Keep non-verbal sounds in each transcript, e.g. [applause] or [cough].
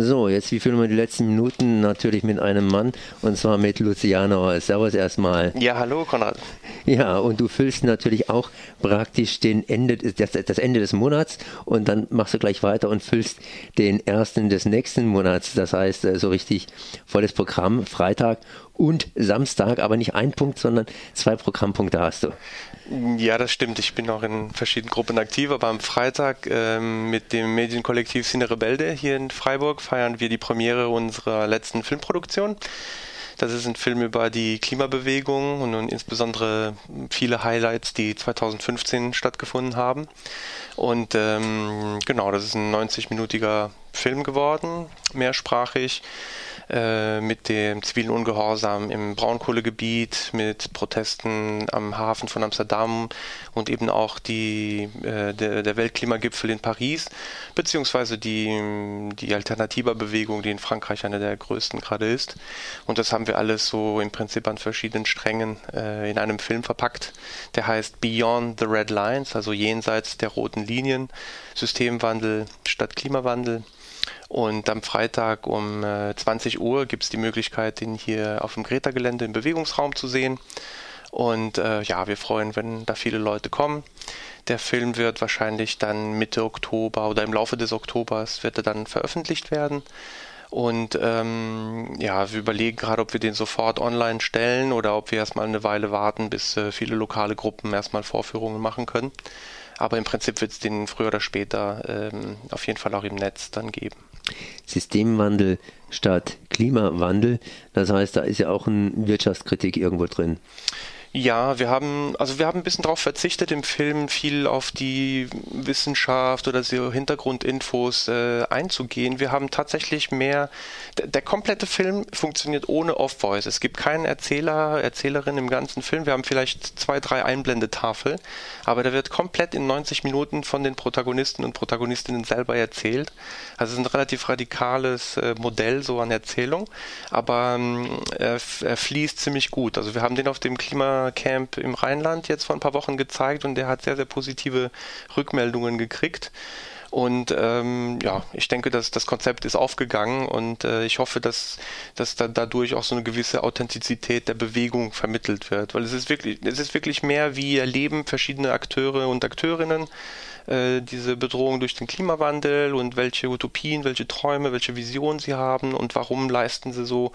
So, jetzt wie fühlen wir die letzten Minuten natürlich mit einem Mann und zwar mit Luciano. Servus erstmal. Ja, hallo Konrad. Ja, und du füllst natürlich auch praktisch den Ende, das, das Ende des Monats und dann machst du gleich weiter und füllst den ersten des nächsten Monats. Das heißt, äh, so richtig volles Programm, Freitag und Samstag, aber nicht ein Punkt, sondern zwei Programmpunkte hast du. Ja, das stimmt. Ich bin auch in verschiedenen Gruppen aktiv, aber am Freitag ähm, mit dem Medienkollektiv Cine Rebelde hier in Freiburg feiern wir die Premiere unserer letzten Filmproduktion. Das ist ein Film über die Klimabewegung und, insbesondere viele Highlights, die 2015 stattgefunden haben. Und ähm, genau, das ist ein 90-minütiger Film geworden, mehrsprachig äh, mit dem zivilen Ungehorsam im Braunkohlegebiet, mit Protesten am Hafen von Amsterdam und eben auch die, äh, der, der Weltklimagipfel in Paris, beziehungsweise die, die Alternativer-Bewegung, die in Frankreich eine der größten gerade ist. Und das haben wir alles so im Prinzip an verschiedenen Strängen äh, in einem Film verpackt, der heißt Beyond the Red Lines, also jenseits der roten Linien, Systemwandel statt Klimawandel. Und am Freitag um äh, 20 Uhr gibt es die Möglichkeit, ihn hier auf dem Greta-Gelände im Bewegungsraum zu sehen. Und äh, ja, wir freuen, wenn da viele Leute kommen. Der Film wird wahrscheinlich dann Mitte Oktober oder im Laufe des Oktobers wird er dann veröffentlicht werden. Und ähm, ja, wir überlegen gerade, ob wir den sofort online stellen oder ob wir erstmal eine Weile warten, bis äh, viele lokale Gruppen erstmal Vorführungen machen können. Aber im Prinzip wird es den früher oder später ähm, auf jeden Fall auch im Netz dann geben. Systemwandel statt Klimawandel. Das heißt, da ist ja auch eine Wirtschaftskritik irgendwo drin. Ja, wir haben, also wir haben ein bisschen darauf verzichtet im Film, viel auf die Wissenschaft oder so Hintergrundinfos äh, einzugehen. Wir haben tatsächlich mehr, der, komplette Film funktioniert ohne Off-Voice. Es gibt keinen Erzähler, Erzählerin im ganzen Film. Wir haben vielleicht zwei, drei Einblendetafel, aber der wird komplett in 90 Minuten von den Protagonisten und Protagonistinnen selber erzählt. Also es ist ein relativ radikales äh, Modell so an Erzählung, aber ähm, er fließt ziemlich gut. Also wir haben den auf dem Klima Camp im Rheinland jetzt vor ein paar Wochen gezeigt und der hat sehr, sehr positive Rückmeldungen gekriegt. Und ähm, ja, ich denke, dass das Konzept ist aufgegangen und äh, ich hoffe, dass, dass da dadurch auch so eine gewisse Authentizität der Bewegung vermittelt wird. Weil es ist wirklich, es ist wirklich mehr, wie erleben verschiedene Akteure und Akteurinnen äh, diese Bedrohung durch den Klimawandel und welche Utopien, welche Träume, welche Visionen sie haben und warum leisten sie so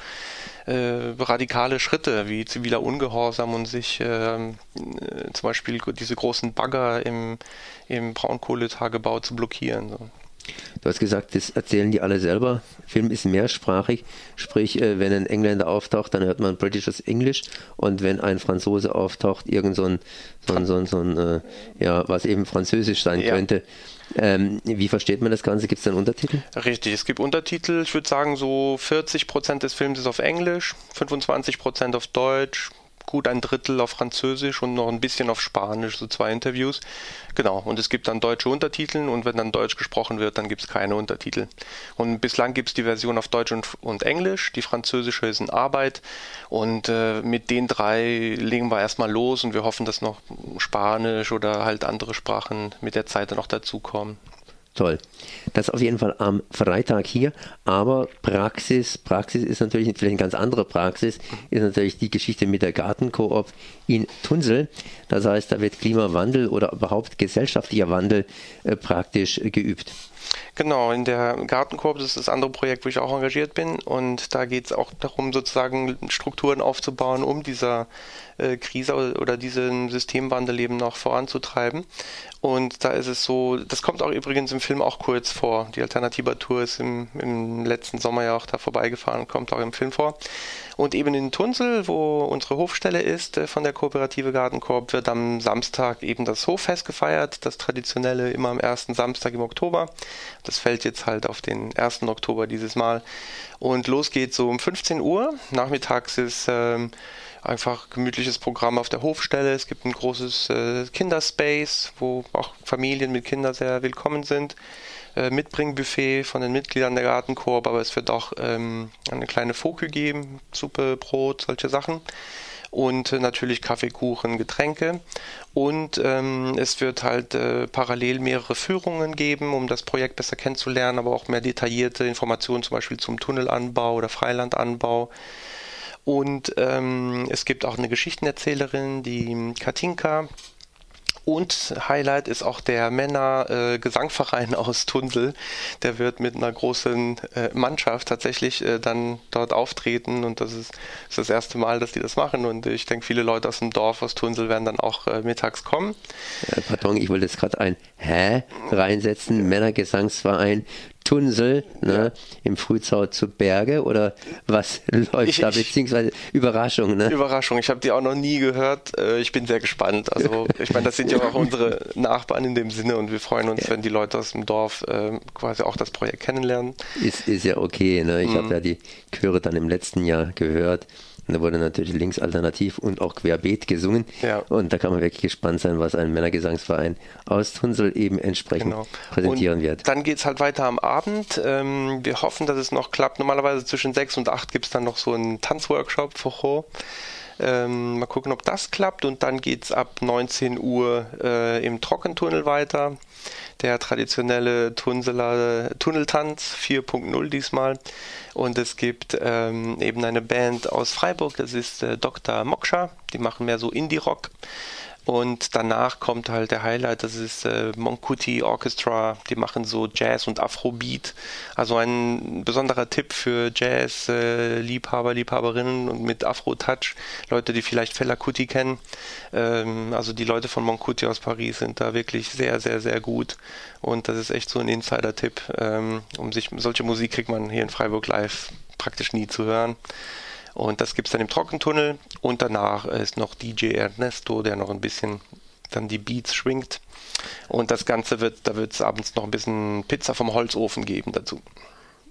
äh, radikale Schritte wie ziviler Ungehorsam und sich ähm, äh, zum Beispiel diese großen Bagger im, im Braunkohletagebau zu blockieren. So. Du hast gesagt, das erzählen die alle selber. Film ist mehrsprachig, sprich, äh, wenn ein Engländer auftaucht, dann hört man britisches Englisch und wenn ein Franzose auftaucht, irgend so ein, so ein, so ein, so ein äh, ja, was eben Französisch sein ja. könnte. Ähm, wie versteht man das Ganze? Gibt es dann Untertitel? Richtig, es gibt Untertitel. Ich würde sagen, so 40 Prozent des Films ist auf Englisch, 25 Prozent auf Deutsch, gut ein Drittel auf Französisch und noch ein bisschen auf Spanisch, so zwei Interviews. Genau, und es gibt dann deutsche Untertitel und wenn dann Deutsch gesprochen wird, dann gibt es keine Untertitel. Und bislang gibt es die Version auf Deutsch und, und, Englisch, die französische ist in Arbeit und äh, mit den drei legen wir erstmal los und wir hoffen, dass noch Spanisch oder halt andere Sprachen mit der Zeit dann noch dazukommen. Toll. Das auf jeden Fall am Freitag hier. Aber Praxis, Praxis ist natürlich vielleicht eine ganz andere Praxis, ist natürlich die Geschichte mit der Gartenkoop in Tunsel. Das heißt, da wird Klimawandel oder überhaupt gesellschaftlicher Wandel äh, praktisch geübt. Genau, in der Gartenkorb, das ist das andere Projekt, wo ich auch engagiert bin. Und da geht es auch darum, sozusagen Strukturen aufzubauen, um dieser äh, Krise oder, oder diesen Systemwandel eben noch voranzutreiben. Und da ist es so, das kommt auch übrigens im Film auch kurz vor. Die Alternativa-Tour ist im, im letzten Sommer ja auch da vorbeigefahren, kommt auch im Film vor. Und eben in Tunsel, wo unsere Hofstelle ist äh, von der Kooperative Gartenkorb, wird am Samstag eben das Hoffest gefeiert, das traditionelle immer am ersten Samstag im Oktober. Das fällt jetzt halt auf den 1. Oktober dieses Mal. Und los geht so um 15 Uhr. Nachmittags ist ähm, einfach gemütliches Programm auf der Hofstelle. Es gibt ein großes äh, Kinderspace, wo auch Familien mit Kindern sehr willkommen sind äh, Mitbringbuffet von den Mitgliedern der Gartenkorb, aber es wird auch ähm, eine kleine Foke geben, Suppe, Brot, solche Sachen. und äh, natürlich Kaffee, Kuchen, Getränke. Und ähm, es wird halt äh, parallel mehrere Führungen geben, um das Projekt besser kennenzulernen, aber auch mehr detaillierte Informationen zum Beispiel zum Tunnelanbau oder Freilandanbau. Und ähm, es gibt auch eine Geschichtenerzählerin, die Katinka, und Highlight ist auch der Männer-Gesangverein äh, [laughs] aus Tunsel. Der wird mit einer großen äh, Mannschaft tatsächlich äh, dann dort auftreten und das ist, ist, das erste Mal, dass die das machen und ich denke, viele Leute aus dem Dorf, aus Tunsel werden dann auch mittags kommen. pardon, ich wollte jetzt gerade ein Hä reinsetzen. Männergesangsverein Tunsel ne, ja. im Frühzau zu Berge oder was [laughs] läuft ich, da, beziehungsweise Überraschung, ne? Überraschung, ich habe die auch noch nie gehört. Äh, ich bin sehr gespannt. Also ich meine, das sind ja auch [laughs] unsere Nachbarn in dem Sinne und wir freuen uns, ja. wenn die Leute aus dem Dorf äh, quasi auch das Projekt kennenlernen. Ist, ist ja okay, ne? Ich mhm. habe ja die Chöre dann im letzten Jahr gehört. Und da wurde natürlich linksalternativ und auch querbeet gesungen. Ja. Und da kann man wirklich gespannt sein, was ein Männergesangsverein aus Tunsel eben entsprechend genau. präsentieren und wird. Dann geht es halt weiter am Abend. Ähm, wir hoffen, dass es noch klappt. Normalerweise zwischen 6 und 8 gibt es dann noch so einen Tanzworkshop für Ho. Ähm, mal gucken, ob das klappt. Und dann geht es ab 19 Uhr äh, im Trockentunnel weiter der traditionelle Tunneltanz 4.0 diesmal. Und es gibt ähm, eben eine Band aus Freiburg, das ist äh, Dr. Moksha, die machen mehr so Indie-Rock. Und danach kommt halt der Highlight, das ist äh, Monkuti Orchestra, die machen so Jazz und Afrobeat. Also ein besonderer Tipp für Jazz-Liebhaber, äh, Liebhaberinnen und mit Afro-Touch, Leute, die vielleicht Fela Kuti kennen. Ähm, also die Leute von Monkuti aus Paris sind da wirklich sehr, sehr, sehr gut. Und das ist echt so ein Insider-Tipp. Ähm, um sich, solche Musik kriegt man hier in Freiburg live praktisch nie zu hören. Und das gibt es dann im Trockentunnel und danach ist noch DJ Ernesto, der noch ein bisschen dann die Beats schwingt. Und das Ganze wird, da wird es abends noch ein bisschen Pizza vom Holzofen geben dazu.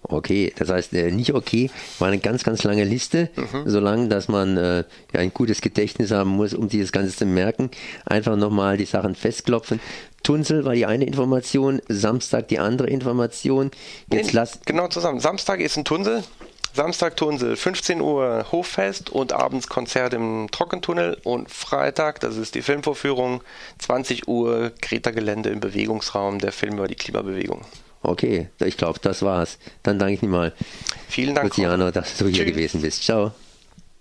Okay, das heißt äh, nicht okay, war eine ganz, ganz lange Liste, mhm. so lang, dass man äh, ja, ein gutes Gedächtnis haben muss, um dieses Ganze zu merken. Einfach nochmal die Sachen festklopfen. Tunsel war die eine Information, Samstag die andere Information. Jetzt nee, lass genau zusammen. Samstag ist ein Tunsel, Samstag Tunsel, 15 Uhr Hoffest und abends Konzert im Trockentunnel und Freitag, das ist die Filmvorführung, 20 Uhr Greta-Gelände im Bewegungsraum, der Film über die Klimabewegung. Okay, ich glaube, das war's. Dann danke ich dir mal, Vielen Dank, Luciano, dass du hier gewesen bist. Ciao.